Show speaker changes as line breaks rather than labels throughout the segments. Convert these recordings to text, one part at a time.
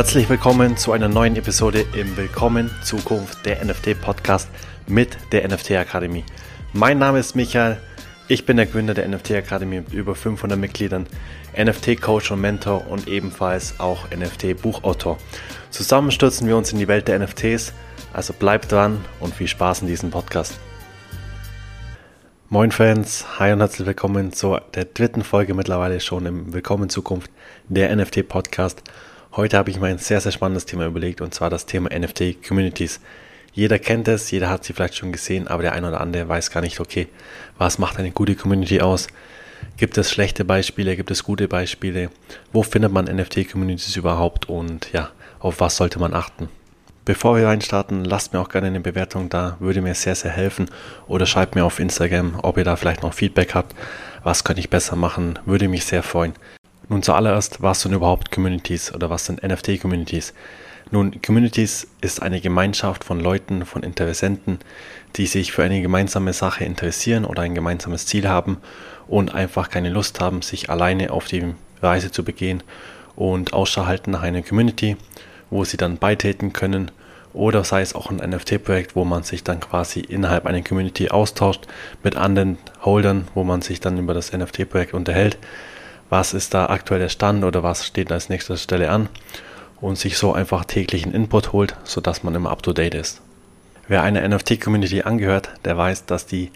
Herzlich willkommen zu einer neuen Episode im Willkommen Zukunft der NFT Podcast mit der NFT Akademie. Mein Name ist Michael, ich bin der Gründer der NFT Akademie mit über 500 Mitgliedern, NFT Coach und Mentor und ebenfalls auch NFT Buchautor. Zusammen stürzen wir uns in die Welt der NFTs, also bleibt dran und viel Spaß in diesem Podcast. Moin Fans, hi und herzlich willkommen zu der dritten Folge mittlerweile schon im Willkommen Zukunft der NFT Podcast. Heute habe ich mir ein sehr, sehr spannendes Thema überlegt und zwar das Thema NFT Communities. Jeder kennt es, jeder hat sie vielleicht schon gesehen, aber der eine oder andere weiß gar nicht, okay, was macht eine gute Community aus? Gibt es schlechte Beispiele, gibt es gute Beispiele? Wo findet man NFT-Communities überhaupt und ja, auf was sollte man achten? Bevor wir reinstarten, lasst mir auch gerne eine Bewertung da, würde mir sehr, sehr helfen. Oder schreibt mir auf Instagram, ob ihr da vielleicht noch Feedback habt. Was könnte ich besser machen? Würde mich sehr freuen. Nun zuallererst, was sind überhaupt Communities oder was sind NFT-Communities? Nun, Communities ist eine Gemeinschaft von Leuten, von Interessenten, die sich für eine gemeinsame Sache interessieren oder ein gemeinsames Ziel haben und einfach keine Lust haben, sich alleine auf die Reise zu begehen und Ausschau halten nach einer Community, wo sie dann beitreten können oder sei es auch ein NFT-Projekt, wo man sich dann quasi innerhalb einer Community austauscht mit anderen Holdern, wo man sich dann über das NFT-Projekt unterhält was ist da aktuell der Stand oder was steht als nächster Stelle an und sich so einfach täglichen Input holt, sodass man immer up-to-date ist. Wer einer NFT-Community angehört, der weiß, dass die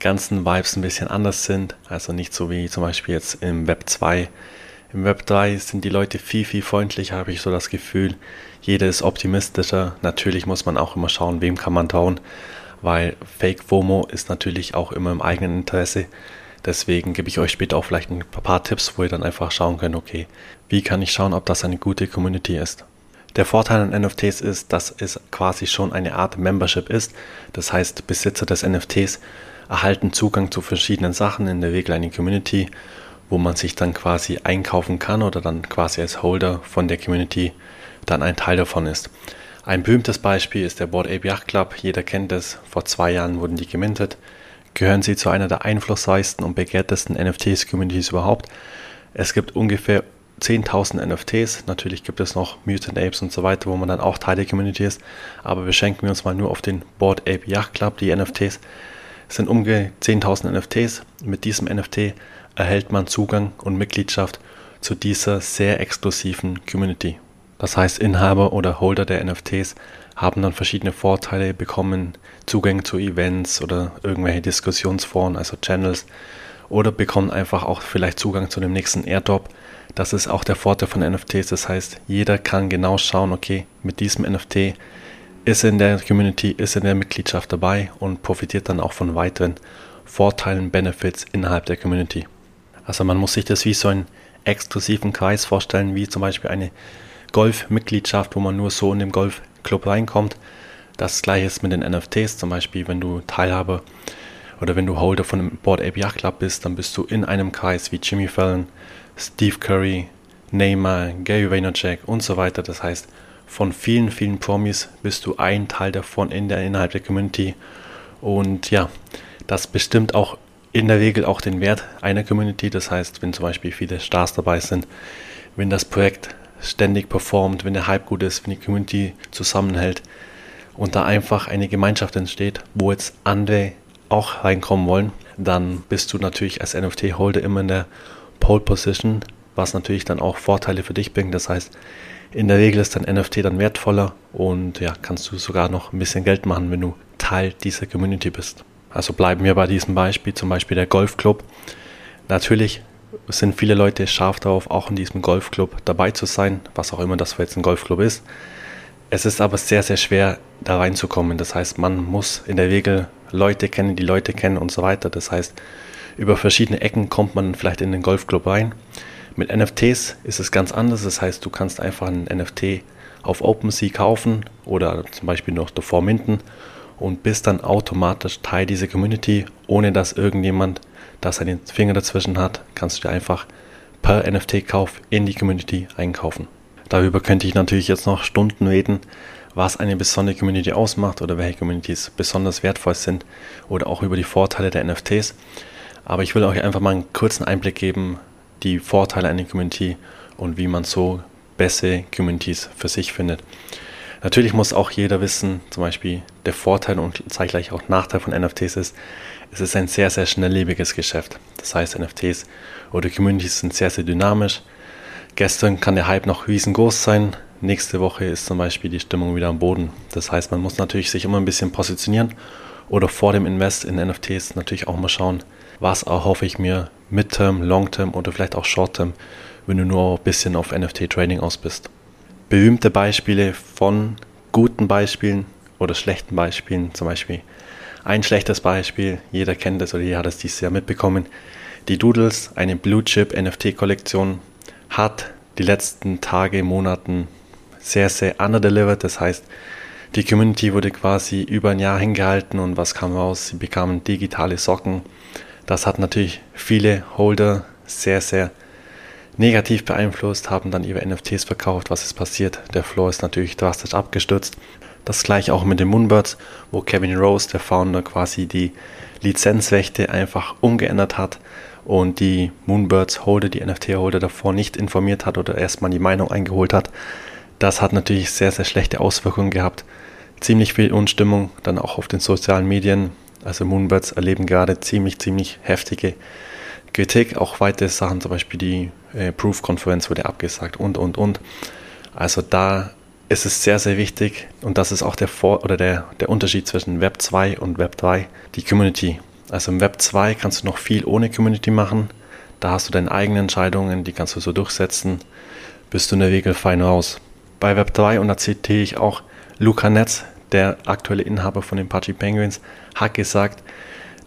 ganzen Vibes ein bisschen anders sind, also nicht so wie zum Beispiel jetzt im Web 2. Im Web 3 sind die Leute viel, viel freundlicher, habe ich so das Gefühl. Jeder ist optimistischer. Natürlich muss man auch immer schauen, wem kann man trauen, weil Fake FOMO ist natürlich auch immer im eigenen Interesse. Deswegen gebe ich euch später auch vielleicht ein paar Tipps, wo ihr dann einfach schauen könnt, okay, wie kann ich schauen, ob das eine gute Community ist. Der Vorteil an NFTs ist, dass es quasi schon eine Art Membership ist. Das heißt, Besitzer des NFTs erhalten Zugang zu verschiedenen Sachen, in der Regel eine Community, wo man sich dann quasi einkaufen kann oder dann quasi als Holder von der Community dann ein Teil davon ist. Ein berühmtes Beispiel ist der Board Ape Yacht Club. Jeder kennt es. Vor zwei Jahren wurden die gemintet gehören sie zu einer der einflussreichsten und begehrtesten NFTs-Communities überhaupt. Es gibt ungefähr 10.000 NFTs. Natürlich gibt es noch Mutant Apes und so weiter, wo man dann auch Teil der Community ist. Aber beschränken wir uns mal nur auf den Board Ape Yacht Club. Die NFTs es sind ungefähr 10.000 NFTs. Mit diesem NFT erhält man Zugang und Mitgliedschaft zu dieser sehr exklusiven Community. Das heißt, Inhaber oder Holder der NFTs haben dann verschiedene Vorteile, bekommen Zugang zu Events oder irgendwelche Diskussionsforen, also Channels, oder bekommen einfach auch vielleicht Zugang zu dem nächsten Airdrop. Das ist auch der Vorteil von NFTs. Das heißt, jeder kann genau schauen, okay, mit diesem NFT ist er in der Community, ist er in der Mitgliedschaft dabei und profitiert dann auch von weiteren Vorteilen, Benefits innerhalb der Community. Also man muss sich das wie so einen exklusiven Kreis vorstellen, wie zum Beispiel eine Golf-Mitgliedschaft, wo man nur so in dem Golfclub reinkommt. Das gleiche ist mit den NFTs, zum Beispiel, wenn du Teilhaber oder wenn du Holder von einem Board Ape Yacht Club bist, dann bist du in einem Kreis wie Jimmy Fallon, Steve Curry, Neymar, Gary Vaynerchuk und so weiter. Das heißt, von vielen, vielen Promis bist du ein Teil davon in der, innerhalb der Community. Und ja, das bestimmt auch in der Regel auch den Wert einer Community. Das heißt, wenn zum Beispiel viele Stars dabei sind, wenn das Projekt ständig performt, wenn der Hype gut ist, wenn die Community zusammenhält und da einfach eine Gemeinschaft entsteht, wo jetzt andere auch reinkommen wollen, dann bist du natürlich als NFT-Holder immer in der Pole Position, was natürlich dann auch Vorteile für dich bringt. Das heißt, in der Regel ist dein NFT dann wertvoller und ja, kannst du sogar noch ein bisschen Geld machen, wenn du Teil dieser Community bist. Also bleiben wir bei diesem Beispiel, zum Beispiel der Golfclub. Natürlich sind viele Leute scharf darauf, auch in diesem Golfclub dabei zu sein, was auch immer das für jetzt ein Golfclub ist. Es ist aber sehr, sehr schwer, da reinzukommen. Das heißt, man muss in der Regel Leute kennen, die Leute kennen und so weiter. Das heißt, über verschiedene Ecken kommt man vielleicht in den Golfclub rein. Mit NFTs ist es ganz anders. Das heißt, du kannst einfach ein NFT auf OpenSea kaufen oder zum Beispiel noch davor minden und bist dann automatisch Teil dieser Community, ohne dass irgendjemand da seinen Finger dazwischen hat, kannst du dir einfach per NFT-Kauf in die Community einkaufen. Darüber könnte ich natürlich jetzt noch Stunden reden, was eine besondere Community ausmacht oder welche Communities besonders wertvoll sind oder auch über die Vorteile der NFTs. Aber ich will euch einfach mal einen kurzen Einblick geben, die Vorteile einer Community und wie man so bessere Communities für sich findet. Natürlich muss auch jeder wissen, zum Beispiel der Vorteil und zeitgleich auch Nachteil von NFTs ist, es ist ein sehr, sehr schnelllebiges Geschäft. Das heißt, NFTs oder Communities sind sehr, sehr dynamisch. Gestern kann der Hype noch riesengroß sein. Nächste Woche ist zum Beispiel die Stimmung wieder am Boden. Das heißt, man muss natürlich sich immer ein bisschen positionieren oder vor dem Invest in NFTs natürlich auch mal schauen, was erhoffe ich mir Midterm, Longterm oder vielleicht auch Shortterm, wenn du nur ein bisschen auf NFT-Trading aus bist. Berühmte Beispiele von guten Beispielen oder schlechten Beispielen, zum Beispiel ein schlechtes Beispiel, jeder kennt es oder jeder hat es dieses Jahr mitbekommen. Die Doodles, eine Blue Chip NFT-Kollektion, hat die letzten Tage, Monaten sehr, sehr underdelivered. Das heißt, die Community wurde quasi über ein Jahr hingehalten und was kam raus? Sie bekamen digitale Socken. Das hat natürlich viele Holder sehr, sehr negativ beeinflusst, haben dann ihre NFTs verkauft. Was ist passiert? Der Floor ist natürlich drastisch abgestürzt. Das gleiche auch mit den Moonbirds, wo Kevin Rose, der Founder, quasi die Lizenzrechte einfach umgeändert hat und die Moonbirds Holder, die NFT-Holder davor nicht informiert hat oder erstmal die Meinung eingeholt hat. Das hat natürlich sehr, sehr schlechte Auswirkungen gehabt. Ziemlich viel Unstimmung dann auch auf den sozialen Medien. Also Moonbirds erleben gerade ziemlich, ziemlich heftige Kritik. Auch weitere Sachen, zum Beispiel die äh, Proof-Konferenz wurde abgesagt und, und, und. Also da ist es sehr, sehr wichtig und das ist auch der, Vor oder der, der Unterschied zwischen Web 2 und Web 3, die Community. Also im Web 2 kannst du noch viel ohne Community machen. Da hast du deine eigenen Entscheidungen, die kannst du so durchsetzen, bist du in der Regel fein raus. Bei Web 3, und da zitiere ich auch Luca Netz, der aktuelle Inhaber von den Pachi Penguins, hat gesagt,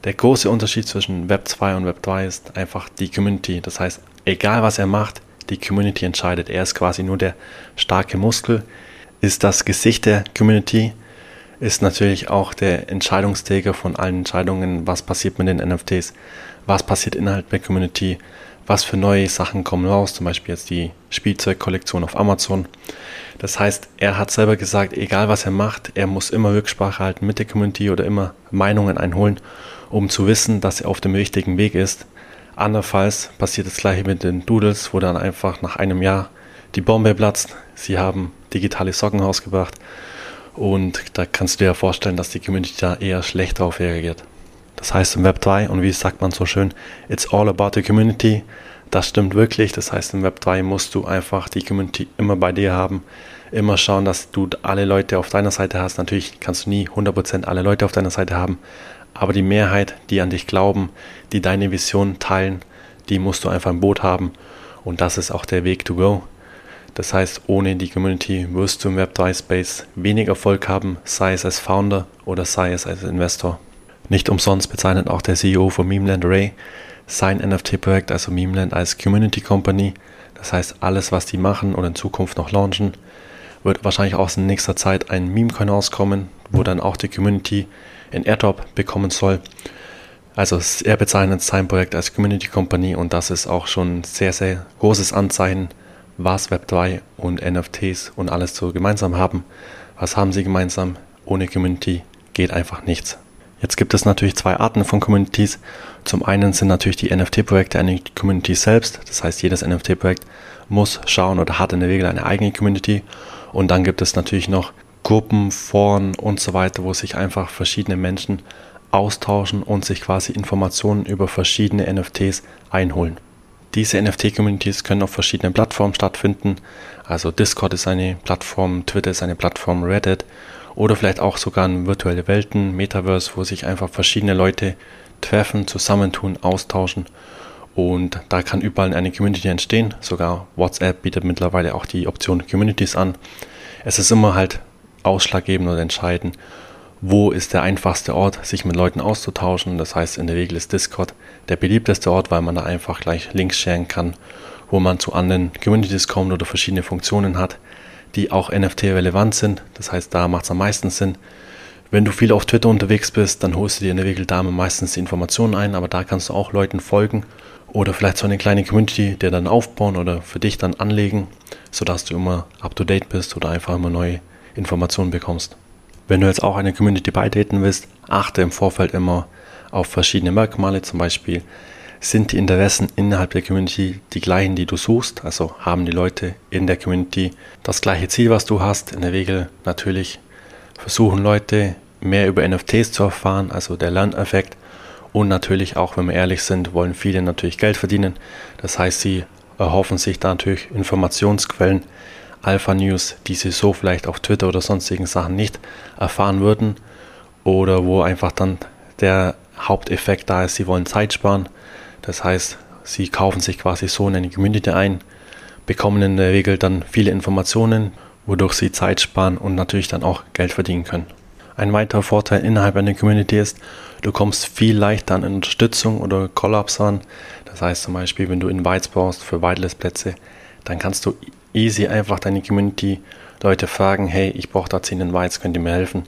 der große Unterschied zwischen Web 2 und Web 3 ist einfach die Community. Das heißt, egal was er macht, die Community entscheidet. Er ist quasi nur der starke Muskel, ist das Gesicht der Community, ist natürlich auch der Entscheidungsträger von allen Entscheidungen, was passiert mit den NFTs, was passiert innerhalb der Community, was für neue Sachen kommen raus, zum Beispiel jetzt die Spielzeugkollektion auf Amazon. Das heißt, er hat selber gesagt, egal was er macht, er muss immer Rücksprache halten mit der Community oder immer Meinungen einholen, um zu wissen, dass er auf dem richtigen Weg ist. Andernfalls passiert das gleiche mit den Doodles, wo dann einfach nach einem Jahr die Bombe platzt. Sie haben digitale Socken rausgebracht und da kannst du dir vorstellen, dass die Community da eher schlecht drauf reagiert. Das heißt im Web 3 und wie sagt man so schön, it's all about the community. Das stimmt wirklich. Das heißt im Web 3 musst du einfach die Community immer bei dir haben. Immer schauen, dass du alle Leute auf deiner Seite hast. Natürlich kannst du nie 100% alle Leute auf deiner Seite haben, aber die Mehrheit, die an dich glauben, die deine Vision teilen, die musst du einfach im Boot haben. Und das ist auch der Weg to go. Das heißt, ohne die Community wirst du im Web3-Space wenig Erfolg haben, sei es als Founder oder sei es als Investor. Nicht umsonst bezeichnet auch der CEO von Memeland Ray sein NFT-Projekt, also Memeland, als Community Company. Das heißt, alles, was die machen oder in Zukunft noch launchen, wird wahrscheinlich auch in nächster Zeit ein Meme-Coin rauskommen, wo dann auch die Community in Airdrop bekommen soll. Also er bezeichnet sein Projekt als Community Company und das ist auch schon ein sehr, sehr großes Anzeichen was Web3 und NFTs und alles so gemeinsam haben. Was haben sie gemeinsam? Ohne Community geht einfach nichts. Jetzt gibt es natürlich zwei Arten von Communities. Zum einen sind natürlich die NFT-Projekte eine Community selbst. Das heißt, jedes NFT-Projekt muss schauen oder hat in der Regel eine eigene Community. Und dann gibt es natürlich noch Gruppen, Foren und so weiter, wo sich einfach verschiedene Menschen austauschen und sich quasi Informationen über verschiedene NFTs einholen. Diese NFT-Communities können auf verschiedenen Plattformen stattfinden. Also Discord ist eine Plattform, Twitter ist eine Plattform, Reddit oder vielleicht auch sogar in virtuelle Welten, Metaverse, wo sich einfach verschiedene Leute treffen, zusammentun, austauschen. Und da kann überall eine Community entstehen. Sogar WhatsApp bietet mittlerweile auch die Option Communities an. Es ist immer halt ausschlaggebend oder entscheidend, wo ist der einfachste Ort, sich mit Leuten auszutauschen. Das heißt, in der Regel ist Discord der beliebteste Ort, weil man da einfach gleich Links sharen kann, wo man zu anderen Communities kommt oder verschiedene Funktionen hat, die auch NFT-relevant sind. Das heißt, da macht es am meisten Sinn. Wenn du viel auf Twitter unterwegs bist, dann holst du dir in der Regel da meistens die Informationen ein, aber da kannst du auch Leuten folgen oder vielleicht so eine kleine Community, der dann aufbauen oder für dich dann anlegen, sodass du immer up to date bist oder einfach immer neue Informationen bekommst. Wenn du jetzt auch eine Community beitreten willst, achte im Vorfeld immer auf verschiedene Merkmale, zum Beispiel sind die Interessen innerhalb der Community die gleichen, die du suchst? Also haben die Leute in der Community das gleiche Ziel, was du hast? In der Regel natürlich versuchen Leute mehr über NFTs zu erfahren, also der Lerneffekt. Und natürlich auch, wenn wir ehrlich sind, wollen viele natürlich Geld verdienen. Das heißt, sie erhoffen sich da natürlich Informationsquellen, Alpha News, die sie so vielleicht auf Twitter oder sonstigen Sachen nicht erfahren würden. Oder wo einfach dann der Haupteffekt da ist, sie wollen Zeit sparen. Das heißt, sie kaufen sich quasi so in eine Community ein, bekommen in der Regel dann viele Informationen, wodurch sie Zeit sparen und natürlich dann auch Geld verdienen können. Ein weiterer Vorteil innerhalb einer Community ist, du kommst viel leichter an Unterstützung oder Collabs ran. Das heißt zum Beispiel, wenn du Invites brauchst für Whitelist-Plätze, dann kannst du easy einfach deine Community Leute fragen, hey, ich brauche da 10 Invites, könnt ihr mir helfen?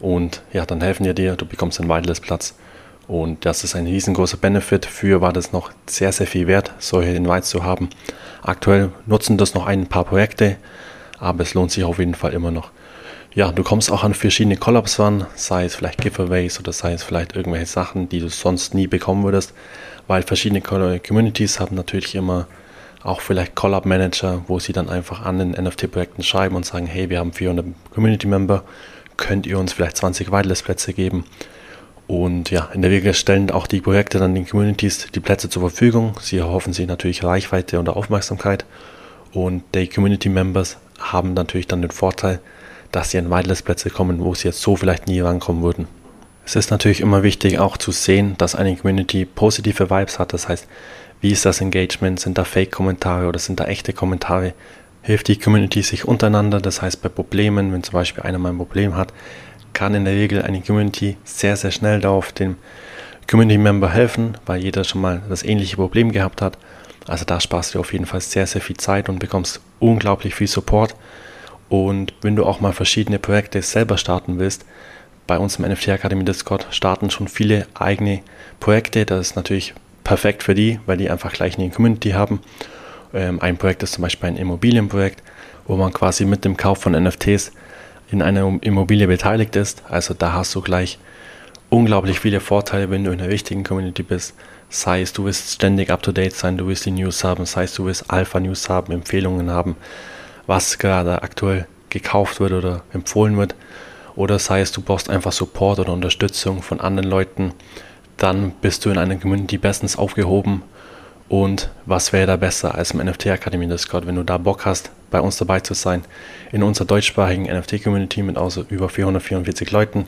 Und ja, dann helfen die dir, du bekommst einen Whitelist-Platz. Und das ist ein riesengroßer Benefit. Für war das noch sehr, sehr viel wert, solche Invites zu haben. Aktuell nutzen das noch ein paar Projekte, aber es lohnt sich auf jeden Fall immer noch. Ja, du kommst auch an verschiedene Collabs ran, sei es vielleicht Giveaways oder sei es vielleicht irgendwelche Sachen, die du sonst nie bekommen würdest, weil verschiedene Communities haben natürlich immer auch vielleicht Collab Manager, wo sie dann einfach an den NFT-Projekten schreiben und sagen, hey, wir haben 400 Community Member, könnt ihr uns vielleicht 20 Whitelist-Plätze geben? Und ja, in der Regel stellen auch die Projekte dann den Communities die Plätze zur Verfügung. Sie erhoffen sich natürlich Reichweite und Aufmerksamkeit. Und die Community Members haben natürlich dann den Vorteil, dass sie an Whitelist-Plätze kommen, wo sie jetzt so vielleicht nie rankommen würden. Es ist natürlich immer wichtig auch zu sehen, dass eine Community positive Vibes hat. Das heißt, wie ist das Engagement? Sind da Fake-Kommentare oder sind da echte Kommentare? Hilft die Community sich untereinander? Das heißt, bei Problemen, wenn zum Beispiel einer mal ein Problem hat, kann in der Regel eine Community sehr, sehr schnell darauf dem Community-Member helfen, weil jeder schon mal das ähnliche Problem gehabt hat. Also da sparst du auf jeden Fall sehr, sehr viel Zeit und bekommst unglaublich viel Support. Und wenn du auch mal verschiedene Projekte selber starten willst, bei uns im NFT Akademie Discord starten schon viele eigene Projekte. Das ist natürlich perfekt für die, weil die einfach gleich eine Community haben. Ähm, ein Projekt ist zum Beispiel ein Immobilienprojekt, wo man quasi mit dem Kauf von NFTs in einer Immobilie beteiligt ist. Also da hast du gleich unglaublich viele Vorteile, wenn du in der richtigen Community bist. Sei es, du willst ständig up to date sein, du willst die News haben, sei es, du willst Alpha News haben, Empfehlungen haben, was gerade aktuell gekauft wird oder empfohlen wird. Oder sei es, du brauchst einfach Support oder Unterstützung von anderen Leuten, dann bist du in einer Community bestens aufgehoben. Und was wäre da besser als im NFT Akademie Discord, wenn du da Bock hast, bei uns dabei zu sein, in unserer deutschsprachigen NFT-Community mit außer über 444 Leuten,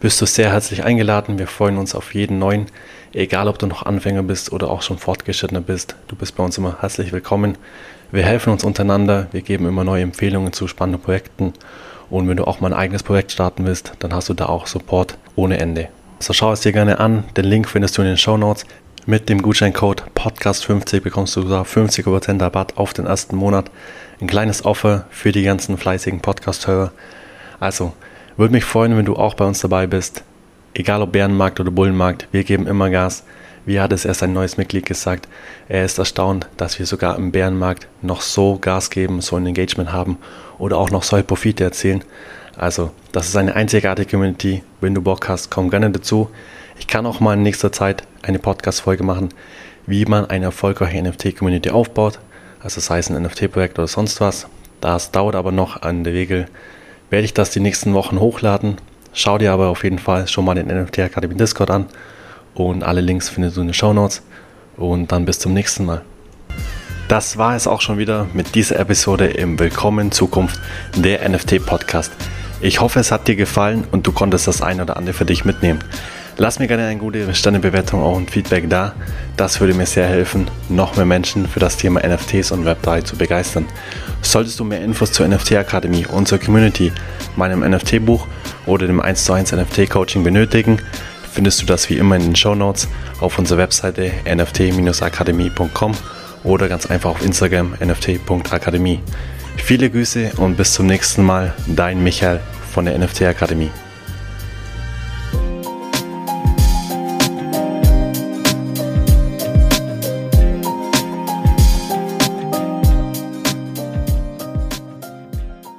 bist du sehr herzlich eingeladen. Wir freuen uns auf jeden neuen, egal ob du noch Anfänger bist oder auch schon fortgeschrittener bist. Du bist bei uns immer herzlich willkommen. Wir helfen uns untereinander, wir geben immer neue Empfehlungen zu spannenden Projekten. Und wenn du auch mal ein eigenes Projekt starten willst, dann hast du da auch Support ohne Ende. So schau es dir gerne an. Den Link findest du in den Show Notes. Mit dem Gutscheincode Podcast50 bekommst du sogar 50% Rabatt auf den ersten Monat. Ein kleines Offer für die ganzen fleißigen Podcast-Hörer. Also, würde mich freuen, wenn du auch bei uns dabei bist. Egal ob Bärenmarkt oder Bullenmarkt, wir geben immer Gas. Wie hat es erst ein neues Mitglied gesagt? Er ist erstaunt, dass wir sogar im Bärenmarkt noch so Gas geben, so ein Engagement haben oder auch noch solche Profite erzielen. Also, das ist eine einzigartige Community. Wenn du Bock hast, komm gerne dazu. Ich kann auch mal in nächster Zeit eine Podcast-Folge machen, wie man eine erfolgreiche NFT-Community aufbaut. Also sei es ein NFT-Projekt oder sonst was. Das dauert aber noch. An der Regel werde ich das die nächsten Wochen hochladen. Schau dir aber auf jeden Fall schon mal den NFT Academy Discord an. Und alle Links findest du in den Show Notes. Und dann bis zum nächsten Mal. Das war es auch schon wieder mit dieser Episode im Willkommen in Zukunft der NFT Podcast. Ich hoffe, es hat dir gefallen und du konntest das ein oder andere für dich mitnehmen. Lass mir gerne eine gute Sternebewertung und Feedback da. Das würde mir sehr helfen, noch mehr Menschen für das Thema NFTs und Web3 zu begeistern. Solltest du mehr Infos zur NFT Akademie zur Community, meinem NFT-Buch oder dem 1 zu 1 NFT-Coaching benötigen, findest du das wie immer in den Show Notes auf unserer Webseite nft-akademie.com oder ganz einfach auf Instagram nft.akademie. Viele Grüße und bis zum nächsten Mal, dein Michael von der NFT Akademie.